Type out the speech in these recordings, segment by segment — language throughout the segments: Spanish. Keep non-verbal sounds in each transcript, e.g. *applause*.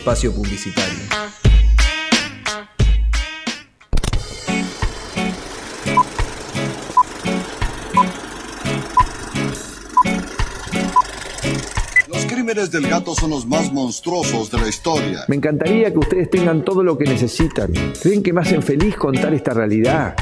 espacio publicitario. Los crímenes del gato son los más monstruosos de la historia. Me encantaría que ustedes tengan todo lo que necesitan. ¿Creen que me hacen feliz contar esta realidad?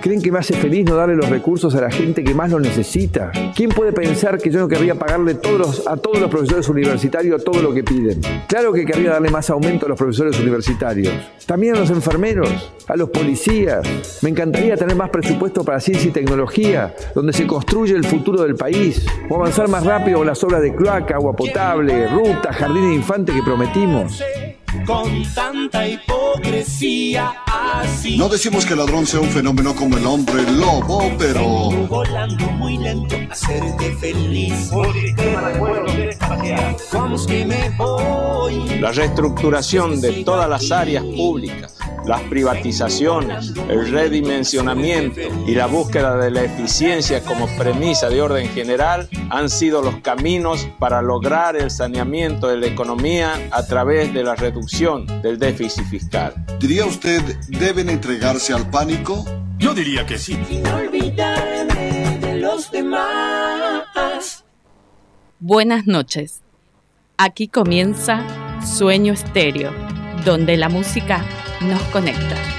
¿Creen que me hace feliz no darle los recursos a la gente que más lo necesita? ¿Quién puede pensar que yo no querría pagarle a todos los profesores universitarios todo lo que piden? Claro que querría darle más aumento a los profesores universitarios. También a los enfermeros, a los policías. Me encantaría tener más presupuesto para ciencia y tecnología, donde se construye el futuro del país. O avanzar más rápido con las obras de cloaca, agua potable, ruta, jardín de infante que prometimos con tanta hipocresía así. No decimos que el ladrón sea un fenómeno como el hombre lobo, pero. volando muy lento, hacerte feliz. Vamos que me voy. La reestructuración de todas las áreas públicas las privatizaciones, el redimensionamiento y la búsqueda de la eficiencia como premisa de orden general han sido los caminos para lograr el saneamiento de la economía a través de la reducción del déficit fiscal. ¿Diría usted deben entregarse al pánico? Yo diría que sí. Sin olvidarme de los demás. Buenas noches. Aquí comienza Sueño Estéreo, donde la música nos conecta.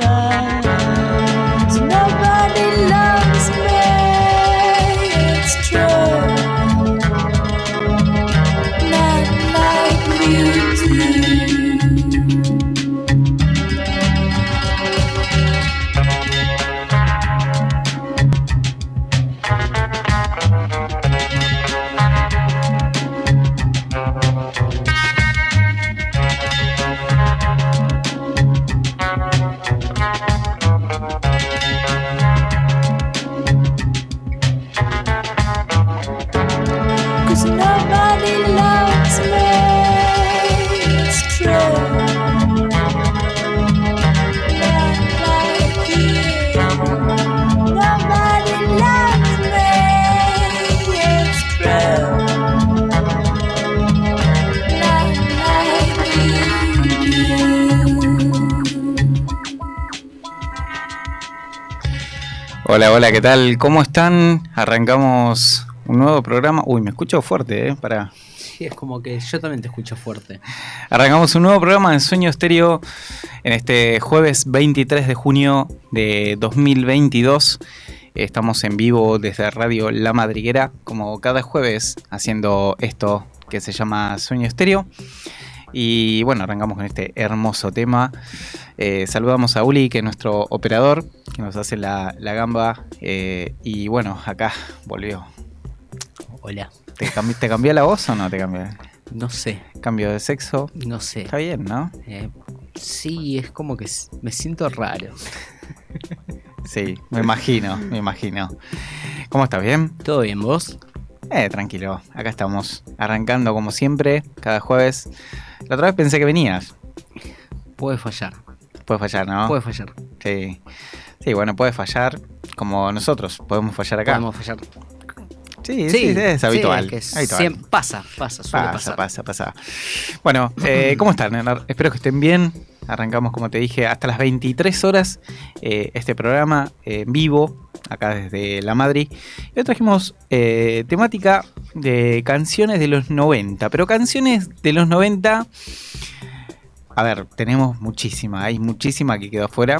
times. Nobody loves. Hola, hola, ¿qué tal? ¿Cómo están? Arrancamos un nuevo programa. Uy, me escucho fuerte, ¿eh? Para. Sí, es como que yo también te escucho fuerte. Arrancamos un nuevo programa de Sueño Estéreo en este jueves 23 de junio de 2022. Estamos en vivo desde Radio La Madriguera, como cada jueves, haciendo esto que se llama Sueño Estéreo. Y bueno, arrancamos con este hermoso tema. Eh, saludamos a Uli, que es nuestro operador, que nos hace la, la gamba. eh, y bueno, acá volvió. Hola. ¿Te, cambi- ¿Te cambió la voz o no te cambió? No sé, Cambio de sexo. no sé. Está bien, ¿no? Eh, sí, es como que me siento raro. *laughs* Sí, me imagino, me imagino. ¿Cómo estás? ¿Bien? ¿Todo bien, vos? Eh, tranquilo. Acá estamos, arrancando como siempre, cada jueves. La otra vez pensé que venías. Puede fallar. Puede fallar, ¿no? Puede fallar. Sí. Sí, bueno, puede fallar como nosotros. Podemos fallar acá. Podemos fallar. Sí, sí, es habitual. que es habitual. siem- pasa, pasa, suele Pasa, pasar. pasa, pasa. Bueno, eh, ¿cómo están? Espero que estén bien. Arrancamos, como te dije, hasta las 23 horas eh, este programa eh, en vivo, acá desde La Madrid. Y hoy trajimos eh, temática de canciones de los 90, pero canciones de los 90... A ver, tenemos muchísima, hay muchísima que quedó afuera.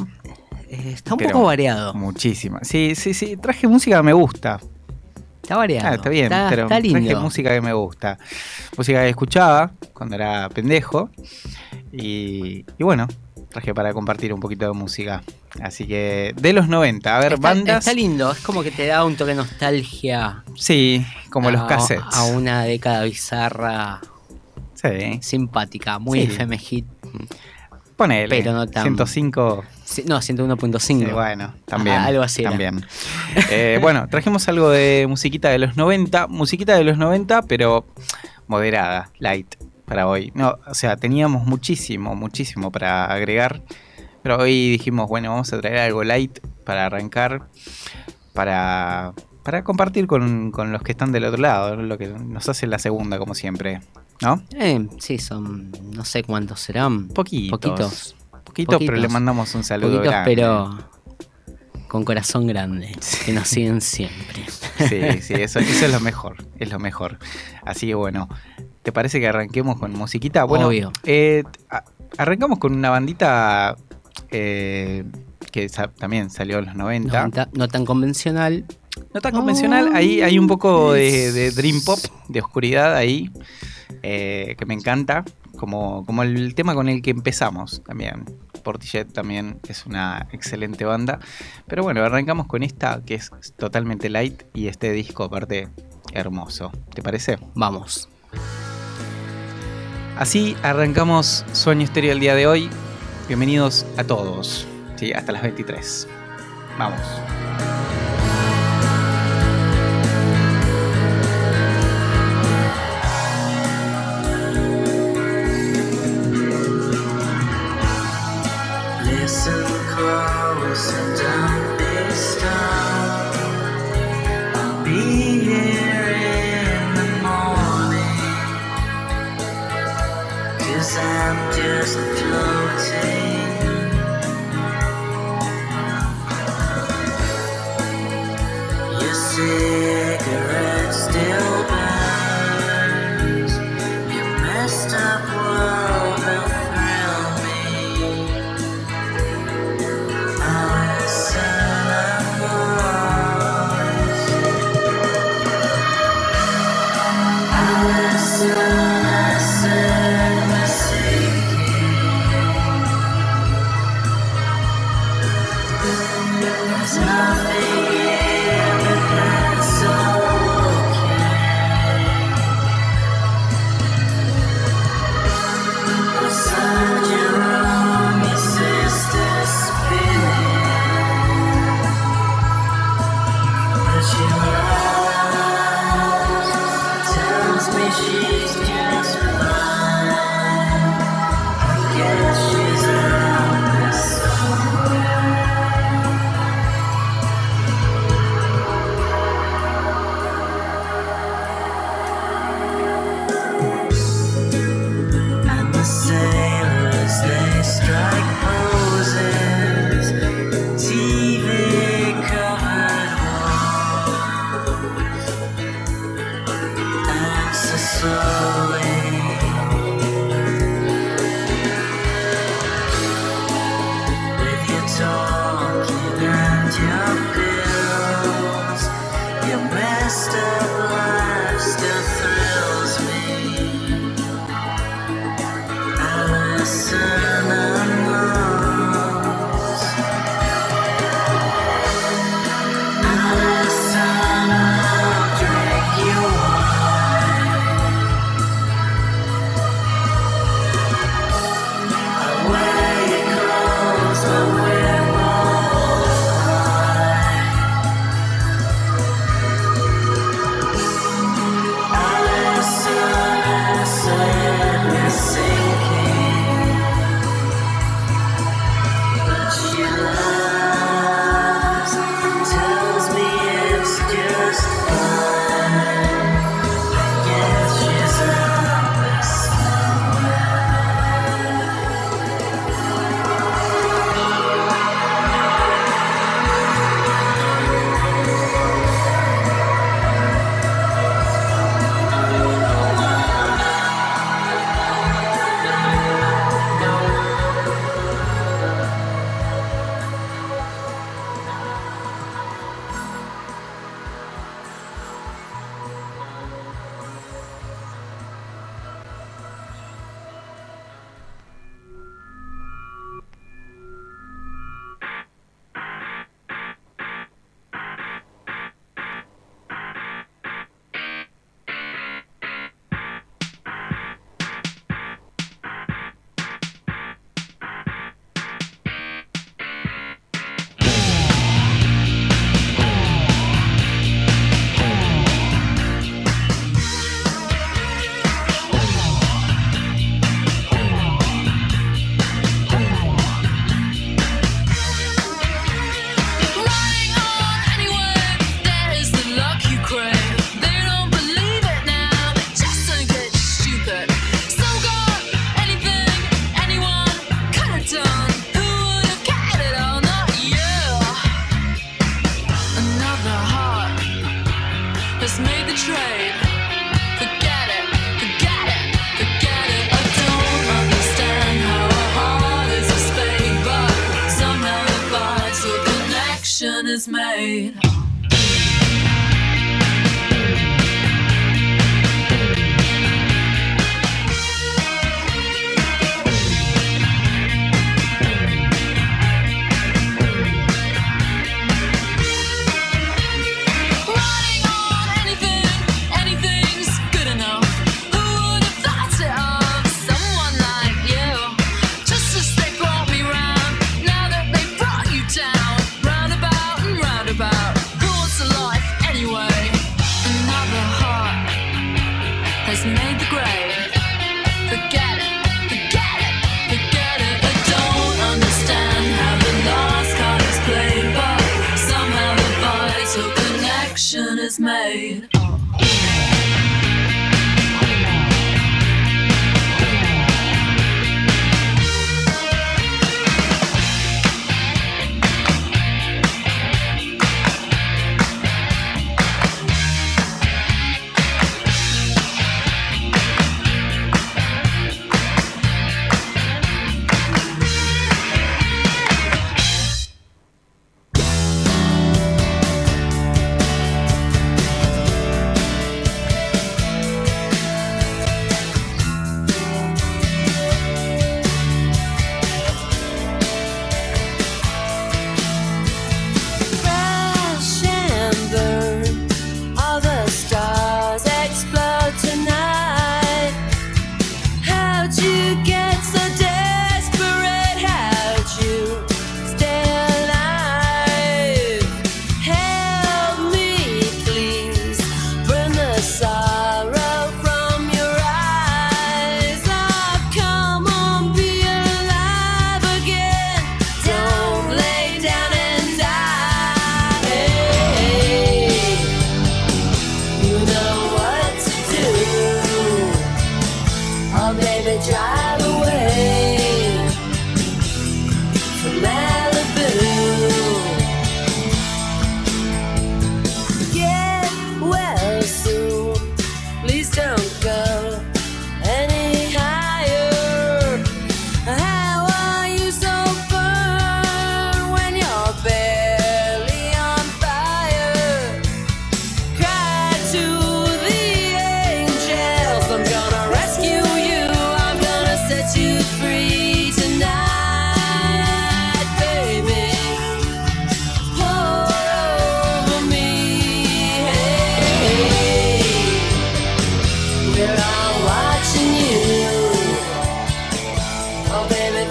Está un poco variado. Muchísima. Sí, sí, sí. Traje música que me gusta. Está variado. Ah, está bien, está, pero está lindo. traje música que me gusta. Música que escuchaba cuando era pendejo. Y, y bueno, traje para compartir un poquito de música. Así que de los 90, a ver, está, bandas. está lindo, es como que te da un toque de nostalgia. Sí, como los cassettes. A una década bizarra, Sí, simpática, muy Sí. FM hit. ponele. Pero no tan- 105. Sí, No, 101.5. Sí, bueno, también. Algo así. También. Eh, bueno, trajimos algo de musiquita de los 90. Musiquita de los 90, pero moderada, light para hoy. No, o sea, teníamos muchísimo, muchísimo para agregar. Pero hoy dijimos, bueno, vamos a traer algo light para arrancar. Para, para compartir con, con los que están del otro lado. Lo que nos hace la segunda, como siempre. ¿No? Eh, sí, son. No sé cuántos serán. Poquitos. Poquitos. Poquito, pero Poquitos. le mandamos un saludo Poquitos, grande. pero. Con corazón grande. Que nos siguen siempre. Sí, sí, eso, eso es lo mejor, es lo mejor. Así que bueno, ¿te parece que arranquemos con musiquita? Bueno, Obvio. eh, arrancamos con una bandita eh, que sa- también salió en los 90. No, ta- no tan convencional. No tan convencional, ahí hay un poco de, de dream pop, de oscuridad ahí, eh, que me encanta, como, como el tema con el que empezamos también. Portishead también es una excelente banda. Pero bueno, arrancamos con esta que es totalmente light y este disco aparte hermoso. ¿Te parece? Vamos. Así arrancamos Sueño Estéreo el día de hoy. Bienvenidos a todos. Sí, hasta las 23. Vamos.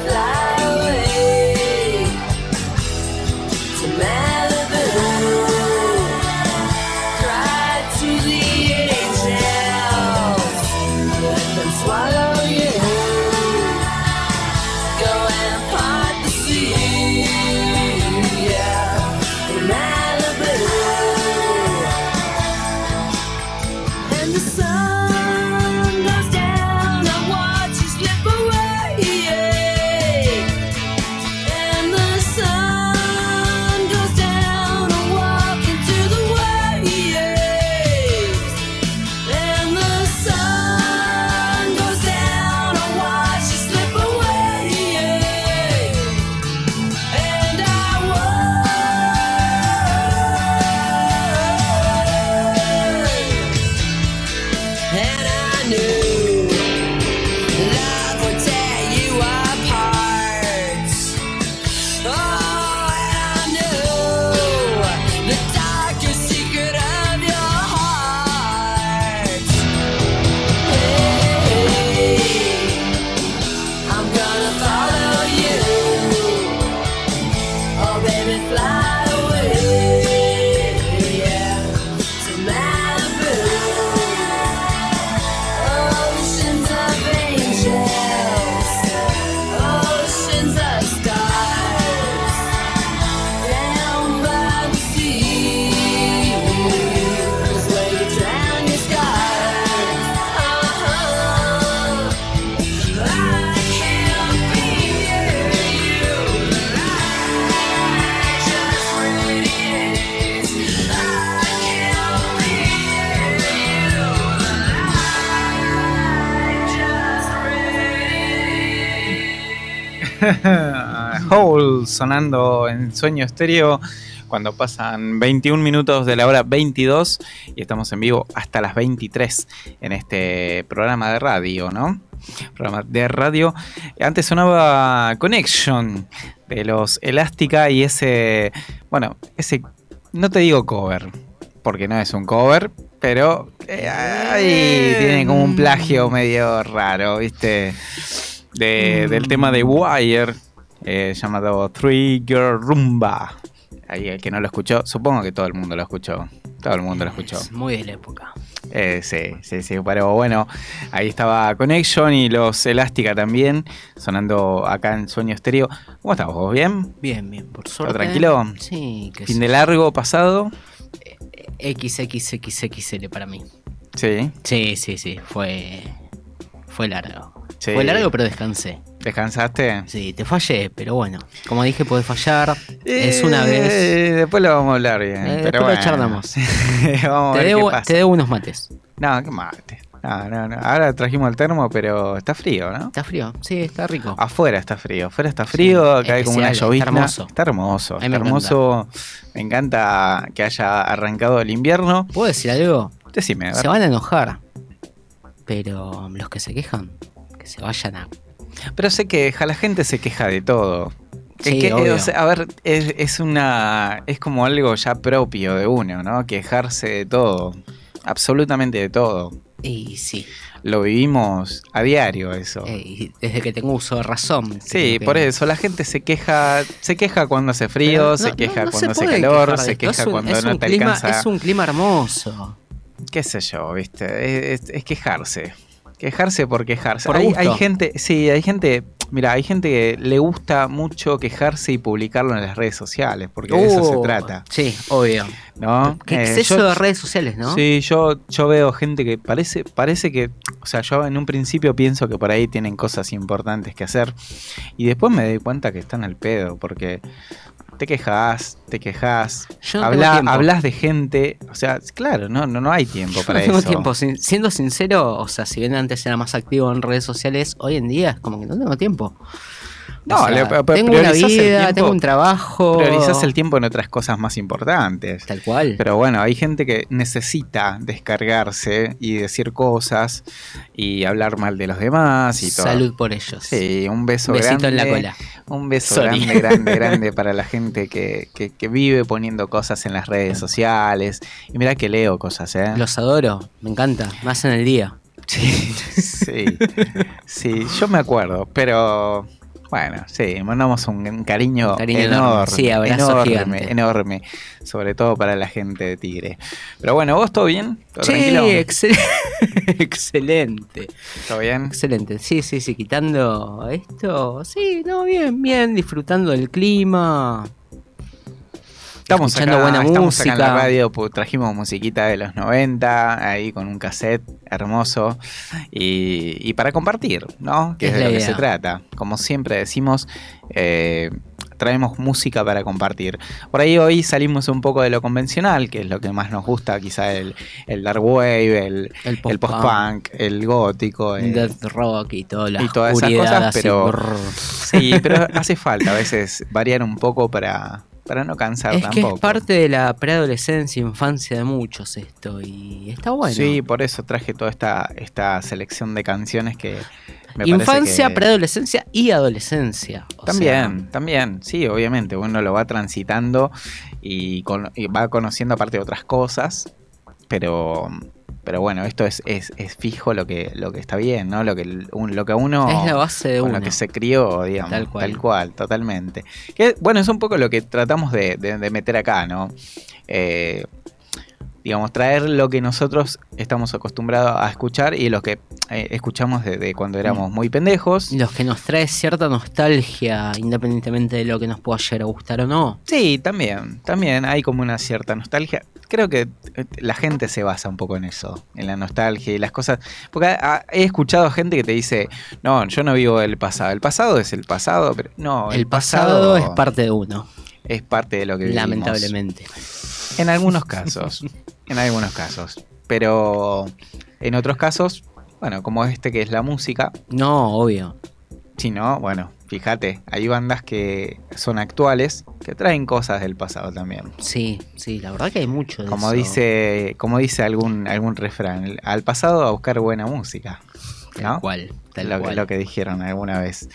Fly *laughs* Hole sonando en sueño estéreo cuando pasan 21 minutos de la hora 22 y estamos en vivo hasta las 23 en este programa de radio, ¿no? Programa de radio. Antes sonaba Connection de los Elástica y ese, bueno, ese, no te digo cover, porque no es un cover, pero eh, ahí tiene como un plagio medio raro, ¿viste? De- del tema de Wire, eh, llamado Three Girl Rumba. Ahí el que no lo escuchó, supongo que todo el mundo lo escuchó. Todo el mundo lo escuchó. Es muy de la época. Eh, sí, sí, sí, pero bueno, ahí estaba Connection y los Elástica también, sonando acá en Sueño Estéreo. ¿Cómo estás vos? ¿Bien? Bien, bien, por suerte. tranquilo? Sí, que Fin sí. de largo pasado. XXXXL para mí. Sí, Sí, sí, sí, fue fue largo. Sí. Fue largo, pero descansé. ¿descansaste? Sí, te fallé, pero bueno, como dije, podés fallar. es una Eh, vez. Después lo vamos a hablar bien. Eh, pero lo charlamos. *laughs* vamos a Te ver debo, qué pasa. te debo unos mates. No, qué mate. No, no, no. Ahora trajimos el termo, pero está frío, ¿no? ¿Está frío? Sí, está rico. Afuera está frío, afuera está frío, acá hay como una llovizna. está hermoso. Está hermoso, A está me hermoso. Me encanta que haya arrancado el invierno. ¿Puedo decir algo? Decime, a ver. Se van a enojar. Pero los que se quejan, que se vayan a. Pero se queja, la gente se queja de todo. Sí, Es que, obvio. o sea, a ver, es, es una. es como algo ya propio de uno, ¿no? Quejarse de todo. Absolutamente de todo. Y sí, Lo vivimos a diario eso. eh, y desde que tengo uso de razón. Sí, que- por eso la gente se queja, se queja cuando hace frío, se queja no- no cuando se hace calor, se queja un- cuando no te clima, alcanza. Es un clima hermoso. qué sé yo, ¿viste? Es, es- es quejarse. Quejarse por quejarse. Por hay, hay gente, sí, hay gente, mira, hay gente que le gusta mucho quejarse y publicarlo en las redes sociales, porque de eso se Uh, trata, Sí, obvio. ¿no? Qué Eh, exceso yo- de redes sociales, ¿no? Sí, yo, yo veo gente que parece, parece que, o sea, yo en un principio pienso que por ahí tienen cosas importantes que hacer y después me doy cuenta que están al pedo, porque te quejas, te quejas, Yo no habla- hablas de gente, o sea, claro, no, no, no hay tiempo Yo para no tengo eso. tiempo. Sin- siendo sincero, o sea, si bien antes era más activo en redes sociales, hoy en día es como que no tengo tiempo. No, O sea, le- pero tengo una vida, tiempo- tengo un trabajo. Priorizás el tiempo en otras cosas más importantes. Tal cual. Pero bueno, hay gente que necesita descargarse y decir cosas y hablar mal de los demás y todo. Salud por ellos. Sí, un beso Besito grande. en la cola. Un beso Sorry. grande, grande, *laughs* grande para la gente que, que- que vive poniendo cosas en las redes sociales. Y mira que leo cosas, ¿eh? Los adoro, me encanta. Más en el día. Sí, *laughs* sí, sí, yo me acuerdo, pero bueno, sí, mandamos un, un cariño, enorme, enorme. Sí, abrazo enorme, gigante. enorme, sobre todo para la gente de Tigre. Pero bueno, ¿vos todo bien? ¿Todo Sí, tranquilo? excel- *laughs* excelente. ¿Todo bien? Excelente. Sí, sí, sí, quitando esto. Sí, no, bien, bien, disfrutando del clima. Estamos escuchando acá, buena estamos acá en la música. radio, trajimos musiquita de los 90, ahí con un cassette hermoso, y, y para compartir, ¿no? Que es, Es de lo que se trata. Como siempre decimos, eh, traemos música para compartir. Por ahí hoy salimos un poco de lo convencional, que es lo que más nos gusta, quizá el, el dark wave, el, El el post-punk, el gótico. el- Death rock y toda la y todas esas cosas, pero-. Sí, pero hace falta a veces variar un poco para, para no cansar Es que tampoco. es parte de la preadolescencia, infancia de muchos esto. Y está bueno. Sí, por eso traje toda esta, esta selección de canciones que me Infancia, que- preadolescencia y adolescencia. También, también, sí, obviamente, uno lo va transitando y, con- y va conociendo aparte de otras cosas, pero, pero bueno, esto es, es, es fijo lo que, lo que está bien, ¿no? Lo que, un- lo que uno... es la base de con uno. lo que se crió, digamos. Tal cual. Tal cual, totalmente. Que, bueno, es un poco lo que tratamos de, de- de meter acá, ¿no? Eh, digamos, traer lo que nosotros estamos acostumbrados a escuchar y lo que eh, escuchamos desde cuando éramos muy pendejos. Los que nos trae cierta nostalgia, independientemente de lo que nos pueda llegar a gustar o no. Sí, también, también hay como una cierta nostalgia. Creo que eh, la gente se basa un poco en eso, en la nostalgia y las cosas. Porque he escuchado gente que te dice, no, yo no vivo el pasado. El pasado es el pasado, pero no, el pasado, es parte de uno, es parte de lo que vivimos. lamentablemente. En algunos casos, en algunos casos. Pero en otros casos, bueno, como este que es la música, No, obvio. Si no, bueno, fíjate, hay bandas que son actuales que traen cosas del pasado también. Sí, sí, la verdad que hay mucho de Como eso. dice, como dice algún, algún refrán, al pasado a buscar buena música. Tal ¿no? cual, tal lo, cual. lo que dijeron alguna vez.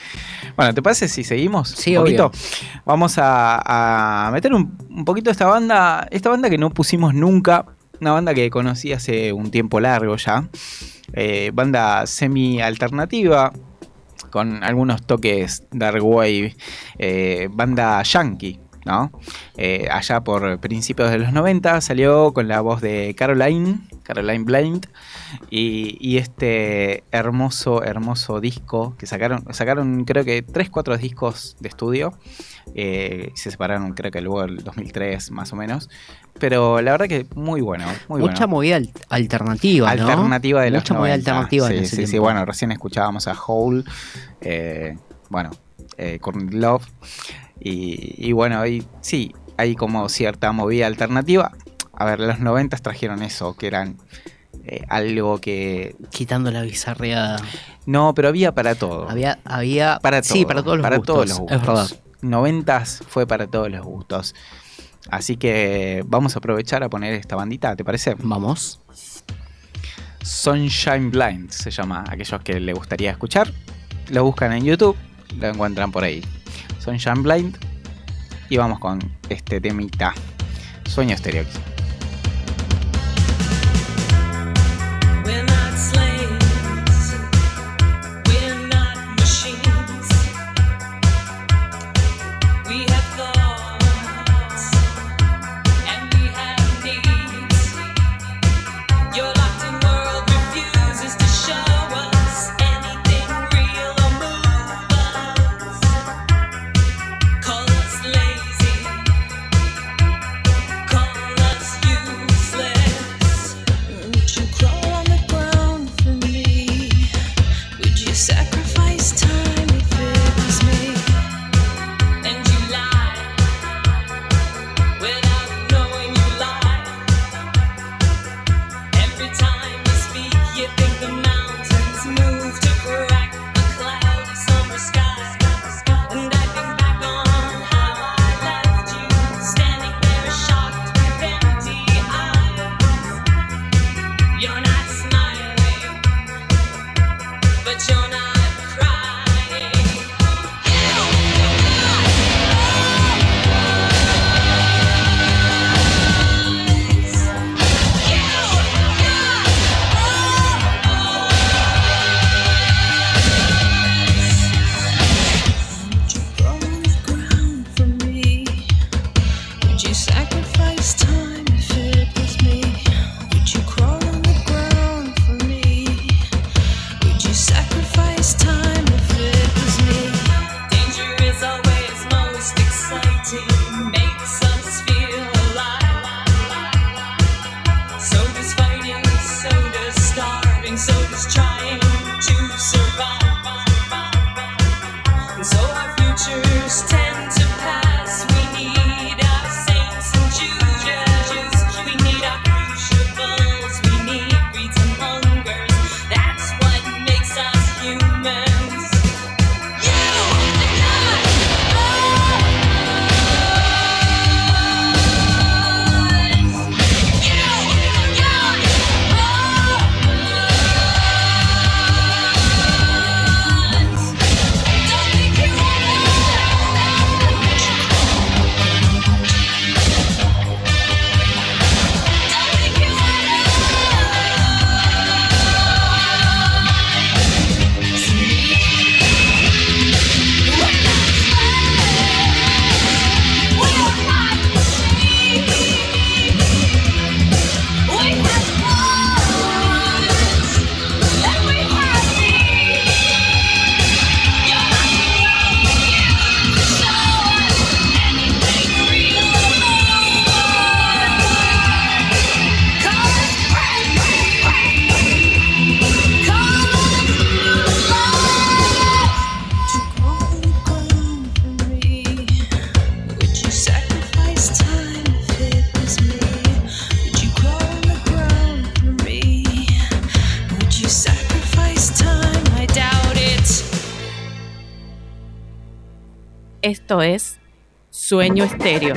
Bueno, ¿te parece si seguimos? Sí, un poquito. obvio. Vamos a, a meter un, un poquito esta banda, esta banda que no pusimos nunca, una banda que conocí hace un tiempo largo ya, Eh, banda semi alternativa con algunos toques dark wave, eh, banda yankee. ¿no? Eh, allá por principios de los 90 salió con la voz de Caroline, Caroline Blind, y, y este hermoso, hermoso disco que sacaron, sacaron creo que 3, 4 discos de estudio, eh, y se separaron creo que luego el 2003 más o menos, pero la verdad que muy bueno, muy Mucha bueno. movida al- alternativa, ¿no? Alternativa de los Mucha movida 90. alternativa sí, en ese sí, sí, bueno, recién escuchábamos a Hole, eh, bueno, eh, Courtney Love, y, y bueno, ahí sí, hay como cierta movida alternativa. A ver, los 90 trajeron eso, que eran eh, algo que... Quitando la bizarreada. No, pero había para todo. Había, había. para todo, Sí, para todos los para gustos. todos los Es verdad. gustos. 90 fue para todos los gustos. Así que vamos a aprovechar a poner esta bandita, ¿te parece? Vamos. Sunshine Blind se llama. Aquellos que le gustaría escuchar, lo buscan en YouTube, lo encuentran por ahí. Sunshine Blind. Y vamos con este temita. Sueño aquí. Esto es Sueño Estéreo.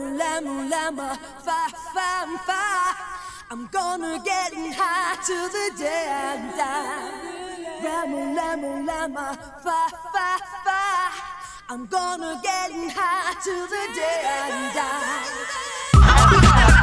lama lama fa fa fa. I'm gonna get high till the day I die. Lama lama lama fa fa fa. I'm gonna get high till the day I die.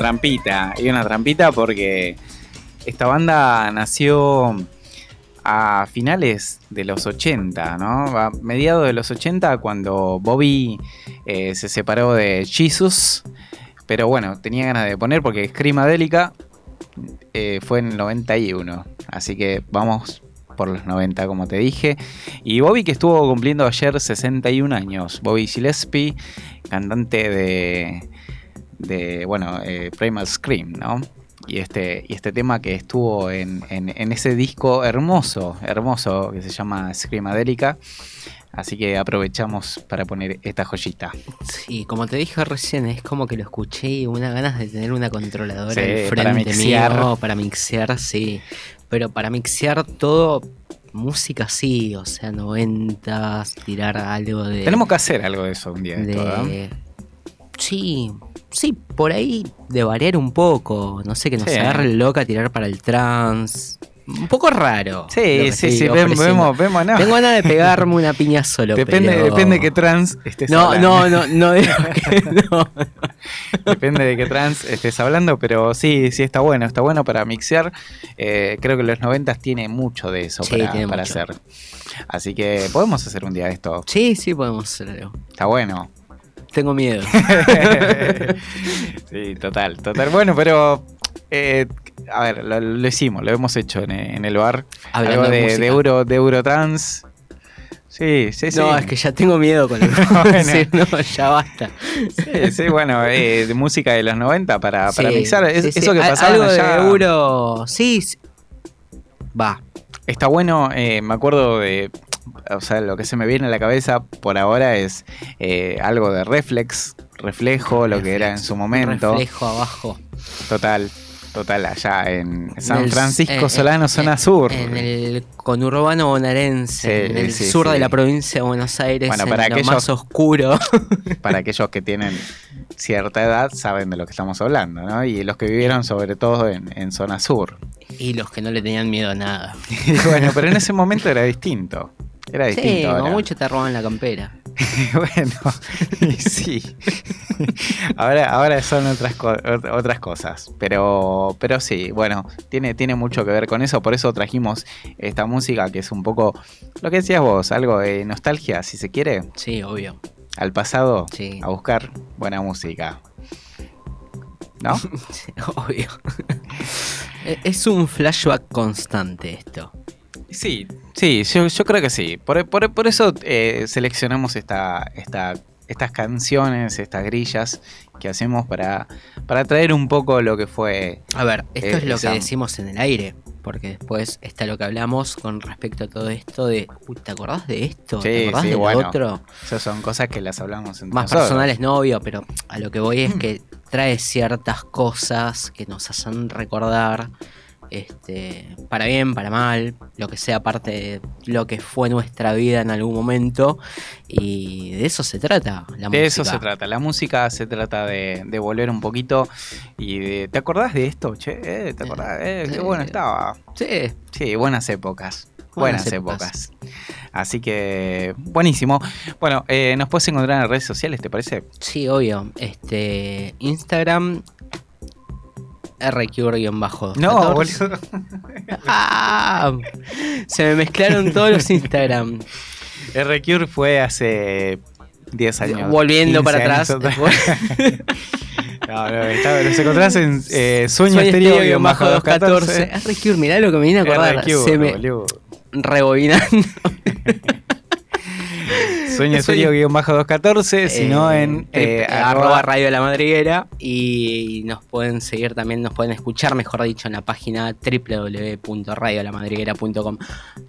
Trampita, hay una trampita porque esta banda nació a finales de los 80, ¿no? A mediados de los 80 cuando Bobby eh, se separó de Jesus, pero bueno, tenía ganas de poner porque Screamadelica eh, fue en el 91, así que vamos por los 90 como te dije. Y Bobby que estuvo cumpliendo ayer 61 años, Bobby Gillespie, cantante de, de bueno, eh, Primal Scream, ¿no? Y este, y este tema que estuvo en, en- en ese disco hermoso, hermoso, que se llama Screamadelica. Así que aprovechamos para poner esta joyita. Sí, como te dije recién, es como que lo escuché y una ganas de tener una controladora Sí, al para mixear. mío para mixear, sí. Pero para mixear todo, música sí, o sea, noventas, tirar algo de. Tenemos que hacer algo de eso un día. de ¿eh? Sí, sí, por ahí de variar un poco. No sé, que nos Sí. agarre loca a tirar para el trans. Un poco raro. Sí, sí, sí, vemos, vemos, vemos, no. Tengo ganas de pegarme una piña solo. Depende, pero- depende de qué trans estés No, hablando. no, no, no *laughs* digo que no. Depende de qué trans estés hablando, pero sí, sí está bueno, está bueno para mixear. Eh, creo que los noventas tiene mucho de eso Sí, para, tiene para mucho. hacer. Así que podemos hacer un día esto. Sí, sí, podemos hacer algo. Está bueno. Tengo miedo. *laughs* sí, total, total. Bueno, pero eh, a ver, lo, lo hicimos, lo hemos hecho en, en el bar. Hablando Algo de de, Euro, de Eurotrans. Sí, sí, sí. No, es que ya tengo miedo con el *laughs* Bueno. Sí, no, ya basta. Sí, sí, bueno, eh, de música de los 90 para, para Sí, mixar. Es-. Eso que pasaba Algo allá. de euro. Sí, sí. Va. Está bueno, eh, me acuerdo de. O sea, lo que se me viene a la cabeza por ahora es eh, algo de reflex, reflejo, lo que era en su momento. Reflejo abajo. Total, total, allá en San En el- Francisco en- Solano, en- zona sur. En el conurbano bonaerense, Sí, en el sí, sur sí. de la provincia de Buenos Aires, Bueno, en para lo aquellos- más oscuro. *laughs* Para aquellos que tienen cierta edad saben de lo que estamos hablando, ¿no? Y los que vivieron sobre todo en, en zona sur. y los que no le tenían miedo a nada. Y *laughs* bueno, pero en *laughs* ese momento era distinto. Era Sí, distinto. como ahora. mucho te roban la campera. *laughs* bueno, *laughs* sí. ahora, ahora son otras, co- otras cosas. Pero, pero sí, bueno, tiene, tiene mucho que ver con eso. Por eso trajimos esta música que es un poco lo que decías vos, algo de nostalgia, si se quiere, Sí, obvio. al pasado, Sí. a buscar buena música. ¿No? *laughs* Sí, obvio. E- es un flashback constante esto. Sí, sí, yo, yo creo que sí. Por, por- por eso eh, seleccionamos esta, esta, estas canciones, estas grillas que hacemos para, para traer un poco lo que fue. A ver, esto Eh, es lo esa- que decimos en el aire, porque después está lo que hablamos con respecto a todo esto de, "Uy, ¿te acordás de esto? ¿Te Sí, acordás sí, de lo bueno. otro? Esas son cosas que las hablamos entre Más nosotros. personales no, obvio, pero a lo que voy es que *clears throat* trae ciertas cosas que nos hacen recordar, este, para bien, para mal, lo que sea parte de lo que fue nuestra vida en algún momento, y de eso se trata la De eso música. se trata. La música se trata de, de volver un poquito y de. ¿Te acordás de esto? Che, eh, ¿te acordás? Eh, qué bueno estaba. Sí, Sí, buenas épocas. Buenas, Buenas épocas. Así que, buenísimo. Bueno, eh, nos puedes encontrar en las redes sociales, ¿te parece? sí, obvio. Este, Instagram, RQ-214. No, boludo. *laughs* Ah, se me mezclaron todos los Instagram. R-Cure fue hace 10 años. Volviendo 15 para atrás. *laughs* no, no, está- los encontrás en eh, Sueño, Sueño Estéreo bajo 214. 214. RQ, mirá lo que me vine a acordar. R-Cure, se me rebobinando. *laughs* Sueño Estéreo guion bajo 214, sino en eh, eh, arroba radio de la madriguera y nos pueden seguir también, nos pueden escuchar, mejor dicho, en la página www.radiolamadriguera.com.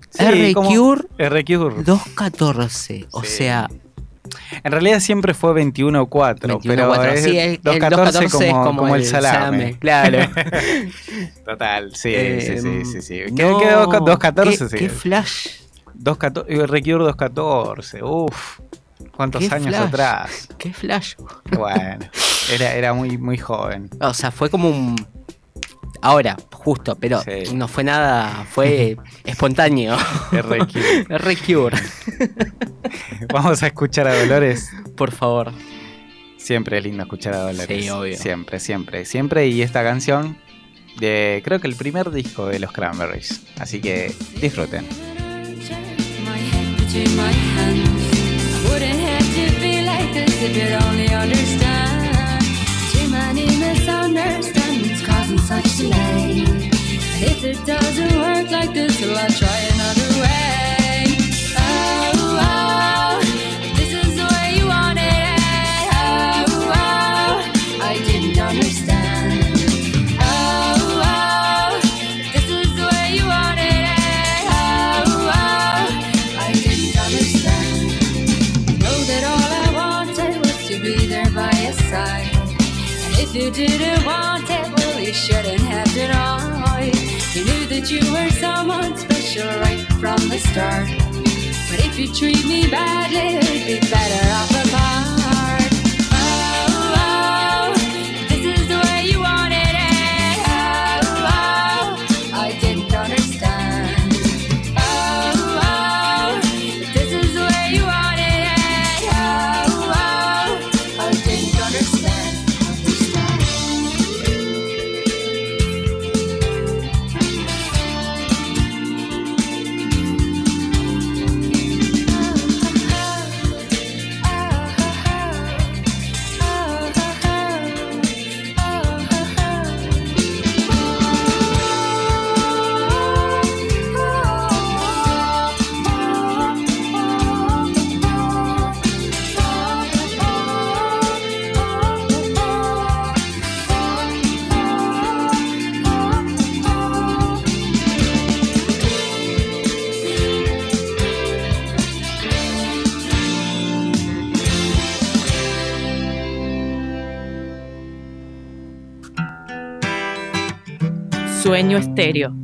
Sí, como- RQ R-Cure. 214, o Sí. sea, En realidad siempre fue 21-4, 21-4. pero es Sí, el- el 214 214 es como, como como el el salame. salame, claro. *laughs* Total, sí, Eh, sí, sí, sí, sí. ¿Qué, no, qué dos- 214? qué- sí. qué flash. 214, eh, Recure 214, uff. ¿Cuántos años flash. atrás? *laughs* Qué flash. Bueno, era, era muy, muy joven. O sea, fue como un. Ahora, justo, pero Sí. no fue nada, fue *laughs* espontáneo. Recure, *laughs* Vamos a escuchar a Dolores. por favor. Siempre es lindo escuchar a Dolores. Sí, obvio. Siempre, siempre, siempre. Y esta canción de creo que el primer disco de los Cranberries. Así que disfruten. Between my hands. Wouldn't have to be like this if you'd only understand. Too many misunderstandings causing such delay. And if it doesn't work like this, well, I'll try another way. Shouldn't have denied. You knew that you were someone special right from the start. But if you treat me badly, we'd be better off Sueño estéreo.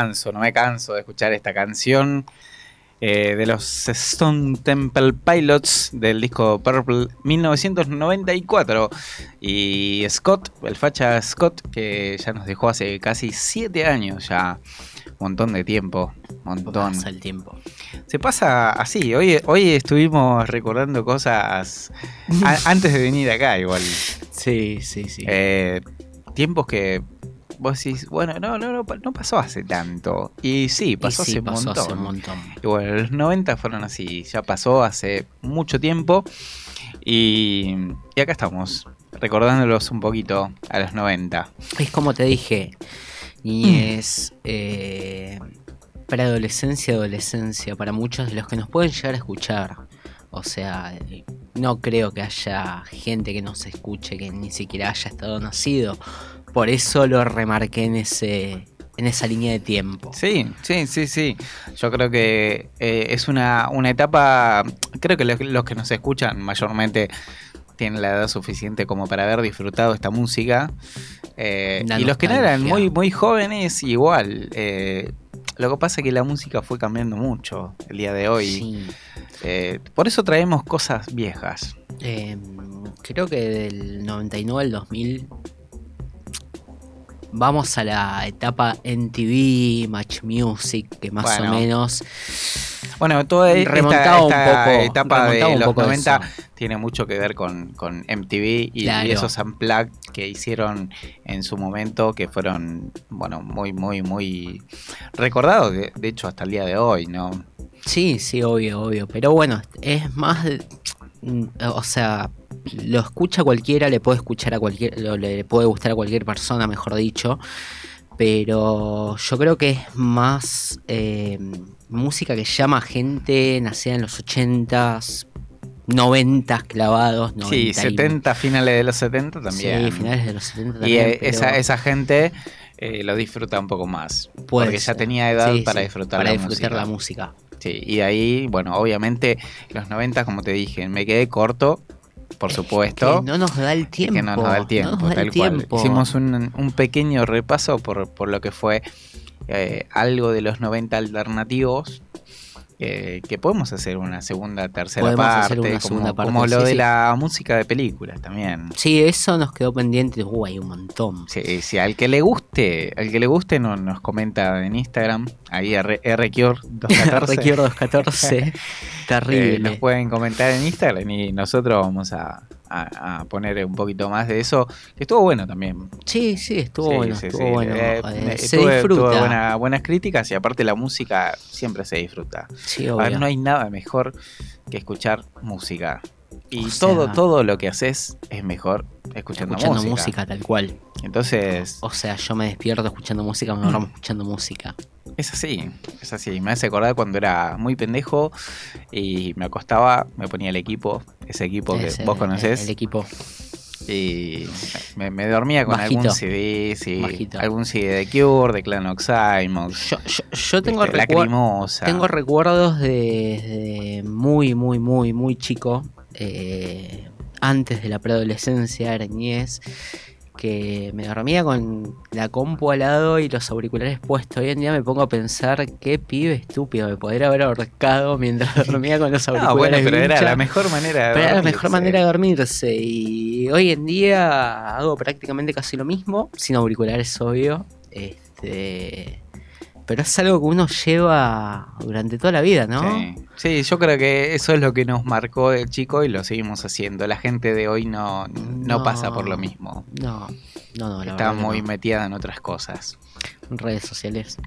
Canso, no me canso de escuchar esta canción eh, de los Stone Temple Pilots del disco Purple 1994. Y Scott, el facha Scott, que ya nos dejó hace casi 7 años ya. Un montón de tiempo, montón. Pasa el tiempo. Se pasa así, hoy, hoy estuvimos recordando cosas a- antes de venir acá igual. *laughs* Sí, sí, sí. Eh, tiempos que vos decís, bueno, no, no, no, pa- no pasó hace tanto. Y sí, pasó, Y sí, hace, pasó un hace montón. un montón. Y bueno, los 90 fueron así, ya pasó hace mucho tiempo. Y, y acá estamos, recordándolos un poquito a los 90. Es como te dije, niñez, eh, preadolescencia, adolescencia, para muchos de los que nos pueden llegar a escuchar. O sea, no creo que haya gente que nos escuche que ni siquiera haya estado nacido. Por eso lo remarqué en ese en esa línea de tiempo. Sí, sí, sí, sí. Yo creo que eh, es una, una etapa, creo que los, los que nos escuchan mayormente tienen la edad suficiente como para haber disfrutado esta música. Eh, y los que no eran muy, muy jóvenes, igual. Eh, lo que pasa es que la música fue cambiando mucho el día de hoy. Sí. Eh, por eso traemos cosas viejas. Eh, creo que del 99 al 2000 vamos a la etapa NTV, Match Music, que más Bueno, o menos Bueno, toda esta, un esta poco- etapa de un los poco 90 eso. tiene mucho que ver con, con MTV y, Claro. y esos unplugged que hicieron en su momento que fueron, bueno, muy, muy, muy recordados, de, de hecho, hasta el día de hoy, ¿no? Sí, sí, obvio, obvio. Pero bueno, es más. Mm, O sea, lo escucha cualquiera, le puede escuchar a cualquier. Le puede gustar a cualquier persona, mejor dicho. Pero yo creo que es más eh, música que llama a gente nacida en los 80s, 90s clavados. 90 Sí, y- 70, finales de los 70 también. Sí, finales de los 70 Y también. eh, esa, pero esa gente eh, lo disfruta un poco más. puede porque ya ser. tenía edad Sí, para sí, disfrutar, para la, disfrutar música. la música. Sí, y ahí, bueno, obviamente los 90, como te dije, me quedé corto, por supuesto. Que no nos da el Es tiempo. que no nos da el tiempo, no nos da el tal cual. tiempo. Hicimos un, un pequeño repaso por, por lo que fue eh, algo de los 90 alternativos. Eh, que podemos hacer una segunda, tercera Podemos parte, hacer una como, segunda parte, como lo sí, de sí. la música de películas también. Sí, eso nos quedó pendiente. Uh, hay un montón. Sí, sí, al que le guste, al que le guste no- nos comenta en Instagram, ahí R- RQR214. Requiero 214. Eh, Terrible. nos pueden comentar en Instagram y nosotros vamos a, a- a poner un poquito más de eso, estuvo bueno también. Sí, sí, estuvo Sí, bueno, sí, estuvo sí. bueno. Eh, Eh, se tuve- disfruta. tuve buena- buenas críticas y aparte la música siempre se disfruta. Sí, A ver, obvio. no hay nada mejor que escuchar música. Y O sea- todo, todo lo que haces es mejor escuchando, escuchando música. música. tal cual. Entonces, O sea, yo me despierto escuchando música, me duermo escuchando música. Es así, es así. Me hace acordar cuando era muy pendejo y me acostaba, me ponía el equipo, ese equipo que vos conocés. El equipo. Y me, me dormía con Bajito. algún CD, sí, Bajito. algún CD de Cure, de Clan Oximox. Yo, yo, yo tengo, Viste, recuer- Lacrimosa. tengo recuerdos de, de muy, muy, muy, muy chico. eh, antes de la preadolescencia, era niñez. Que me dormía con la compu al lado y los auriculares puestos. Hoy en día me pongo a pensar qué pibe estúpido me podría haber ahorcado mientras *laughs* dormía con los auriculares. Ah, bueno, pero era la mejor manera de Pero era la mejor manera de dormirse. Y hoy en día hago prácticamente casi lo mismo, sin auriculares, obvio. Este, pero es algo que uno lleva durante toda la vida, ¿no? Sí. Sí, yo creo que eso es lo que nos marcó de chico y lo seguimos haciendo. La gente de hoy no, no, No. pasa por lo mismo. No, no, no. la Está muy no. metida en otras cosas. Redes sociales.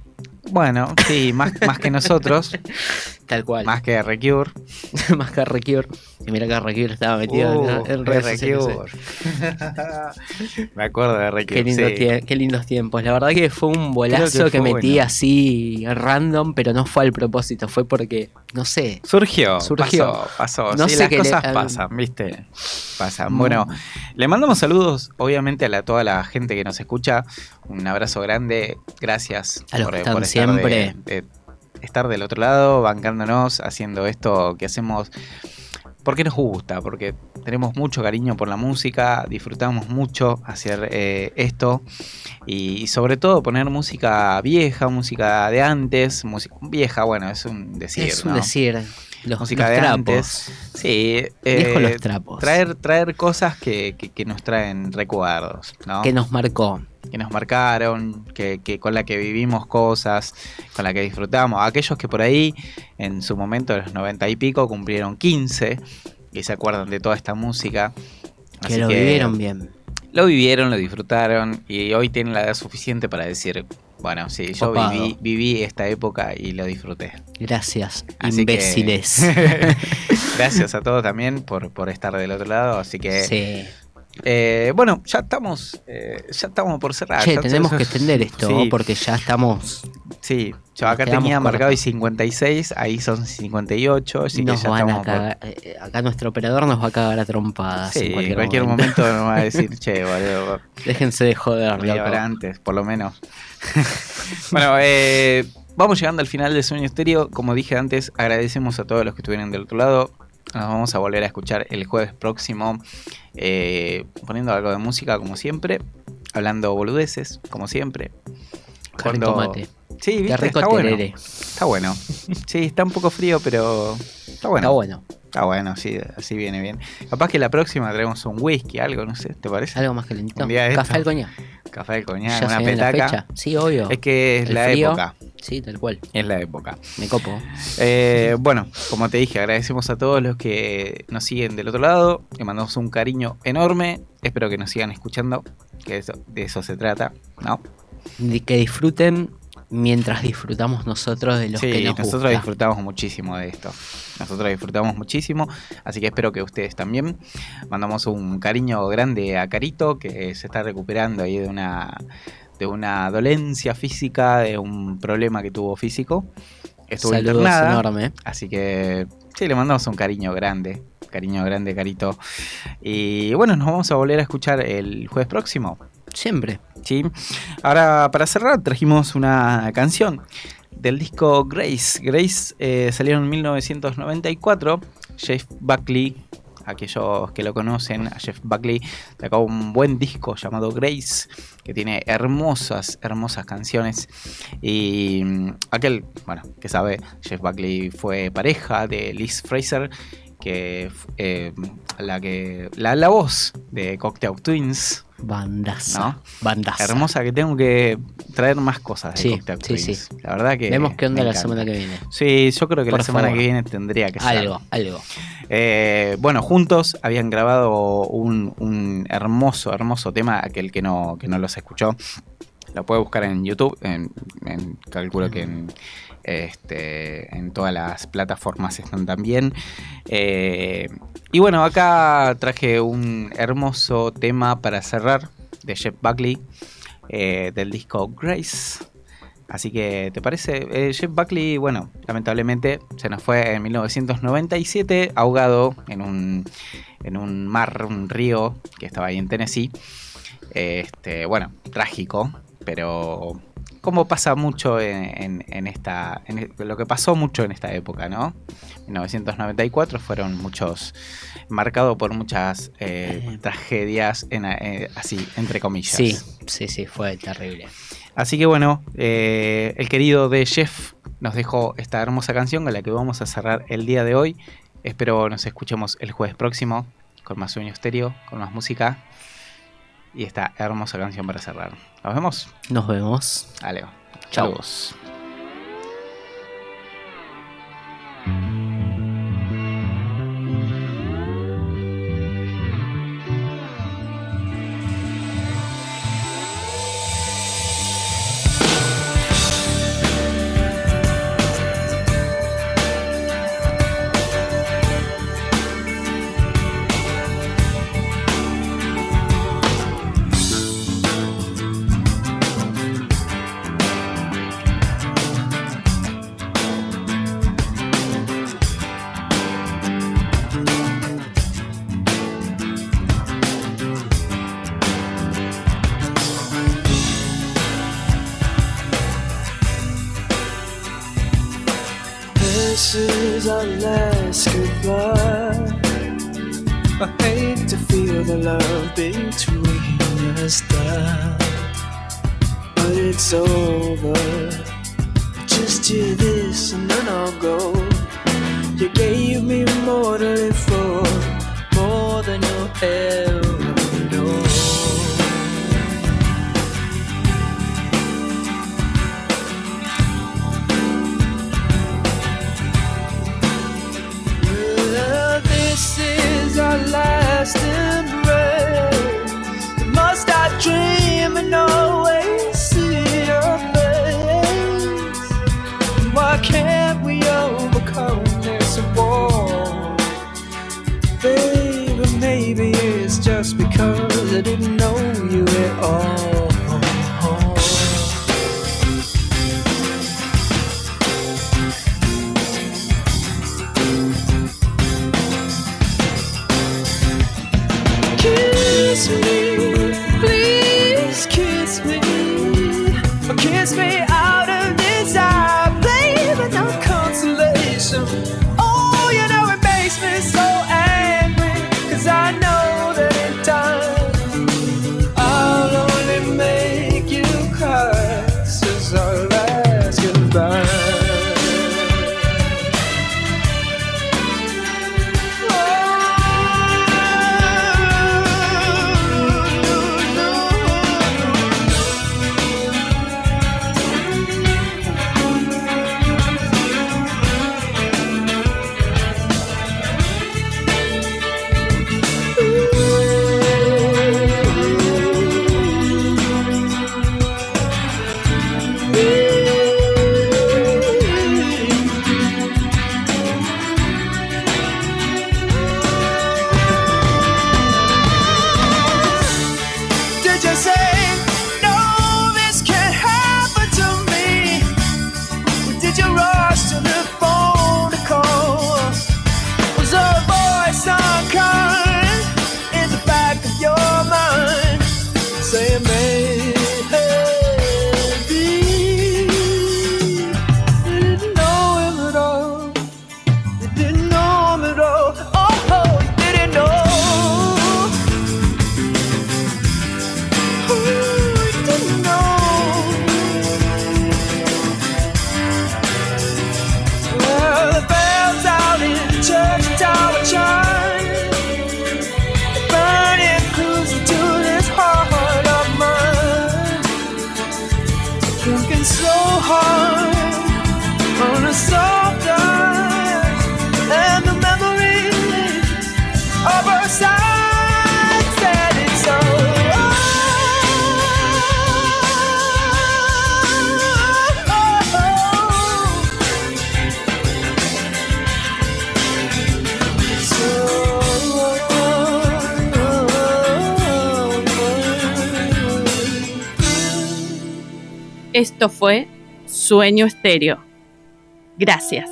Bueno, sí, más, más que nosotros, *laughs* Tal cual. más que Recure. *laughs* Más que Recure. Y mira que Recure estaba metido Uh, en, en redes. Recure. *laughs* Me acuerdo de Recure. Qué, lindo sí. tie- qué lindos tiempos. La verdad que fue un bolazo que metí bueno. así random, pero no fue al propósito. Fue porque, no sé. Surgió, Surgió. pasó, pasó. No sí, sé las qué le- cosas al- pasan, ¿viste? Pasan. Mm. Bueno, le mandamos saludos, obviamente, a la- toda la gente que nos escucha. Un abrazo grande. Gracias A los que están estar siempre. de- de estar del otro lado, bancándonos, haciendo esto que hacemos. Porque nos gusta, porque tenemos mucho cariño por la música, disfrutamos mucho hacer eh, esto y, sobre todo poner música vieja, música de antes, música vieja, bueno, es un decir, es un ¿no? decir. Los, música los de trapos. antes. Sí, eh, los trapos. Traer, traer cosas que, que- que nos traen recuerdos, ¿no? Que nos marcó. Que nos marcaron, que, que con la que vivimos cosas, con la que disfrutamos. Aquellos que por ahí, en su momento, de los 90 y pico, cumplieron 15 y se acuerdan de toda esta música. Que Así lo vivieron bien. Lo vivieron, lo disfrutaron y hoy tienen la edad suficiente para decir, bueno, sí, yo viví, viví esta época y lo disfruté. Gracias, Así que- imbéciles. *laughs* Gracias a todos también por, por estar del otro lado. Así que, sí. Eh, bueno, ya estamos, eh, ya estamos por cerrar. Che, Ya- tenemos que extender esto Sí. porque ya estamos. Sí, yo acá tenía marcado y 56, ahí son 58, así nos que ya van a por- cagar. eh, Acá nuestro operador nos va a cagar a trompadas. Sí, en cualquier, en cualquier momento. momento nos va a *laughs* decir, che, boludo, Déjense de joder, loco. antes, por lo menos. *laughs* bueno, eh, vamos llegando al final de Sueño Estéreo. Como dije antes, agradecemos a todos los que estuvieron del otro lado. Nos vamos a volver a escuchar el jueves próximo, eh, poniendo algo de música como siempre, hablando boludeces como siempre. Qué rico Sí, Qué ¿viste? rico está bueno. Está bueno. Sí, está un poco frío, pero está bueno. Está bueno. Está bueno, sí, así viene bien. Capaz que la próxima traemos un whisky, algo, no sé, ¿te parece? Algo más de Café al coñac. Café de coñac, Ya una se viene la petaca. fecha. Sí, obvio. Es que es El la frío. época. Sí, tal cual. Es la época. Me copo. Eh, bueno, como te dije, agradecemos a todos los que nos siguen del otro lado. Le mandamos un cariño enorme. Espero que nos sigan escuchando. Que eso- de eso se trata, ¿no? Que disfruten mientras disfrutamos nosotros de los sí, que nos nosotros gusta. disfrutamos muchísimo de esto. Nosotros disfrutamos muchísimo, así que espero que ustedes también. Mandamos un cariño grande a Carito, que se está recuperando ahí de una, de una dolencia física, de un problema que tuvo físico. Estuvo Saludos internada, enorme. así que sí, le mandamos un cariño grande. Cariño grande, Carito. Y bueno, nos vamos a volver a escuchar el jueves próximo. Siempre. ¿sí? Ahora, para cerrar, trajimos una canción del disco Grace. Grace eh, salió en 1994. Jeff Buckley, aquellos que lo conocen, a Jeff Buckley sacó un buen disco llamado Grace, que tiene hermosas, hermosas canciones. Y mm, aquel, bueno, que sabe, Jeff Buckley fue pareja de Liz Fraser, que eh, la que la, la voz de Cocktail Twins. Bandaza. ¿No? Bandaza. Hermosa, que tengo que traer más cosas de Sí, Cocktail sí, Twins. sí. La verdad que. Vemos qué onda la semana que viene. Sí, yo creo que Por la semana que viene tendría que ser. Algo, algo. Eh, bueno, juntos habían grabado un, un hermoso, hermoso tema, aquel que no, que no los escuchó. Lo puede buscar en YouTube, calculo que en, este, en todas las plataformas están también. Eh, y bueno, acá traje un hermoso tema para cerrar de Jeff Buckley eh, del disco Grace. Así que, ¿te parece? Eh, Jeff Buckley, bueno, lamentablemente se nos fue en 1997 ahogado en un, en un mar, un río que estaba ahí en Tennessee. Este, bueno, trágico, pero como pasa mucho en, en- en esta. en e- lo que pasó mucho en esta época, ¿no? 1994 fueron muchos. marcado por muchas eh, tragedias, en, eh, así, entre comillas. Sí, sí, sí, fue terrible. Así que bueno, eh, el querido de Jeff nos dejó esta hermosa canción con la que vamos a cerrar el día de hoy. Espero nos escuchemos el jueves próximo con más sueño estéreo, con más música y esta hermosa canción para cerrar. Nos vemos. Nos vemos. Dale. Chau. Saludos. Last goodbye. I hate to feel the love between us die. But it's over. Just hear this and then I'll go. You gave me more to live for, more than you'll ever just because I didn't know you at all. Kiss me, please kiss me. Kiss me Sueño Estéreo. Gracias.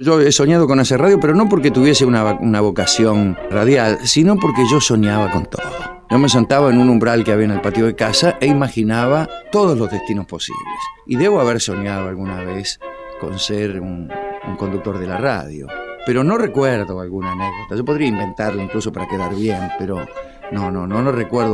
Yo he soñado con hacer radio, pero no porque tuviese una, una vocación radial, sino porque yo soñaba con todo. Yo me sentaba en un umbral que había en el patio de casa e imaginaba todos los destinos posibles. Y debo haber soñado alguna vez con ser un, un conductor de la radio. Pero no recuerdo alguna anécdota. Yo podría inventarla incluso para quedar bien, pero no, no, no, no recuerdo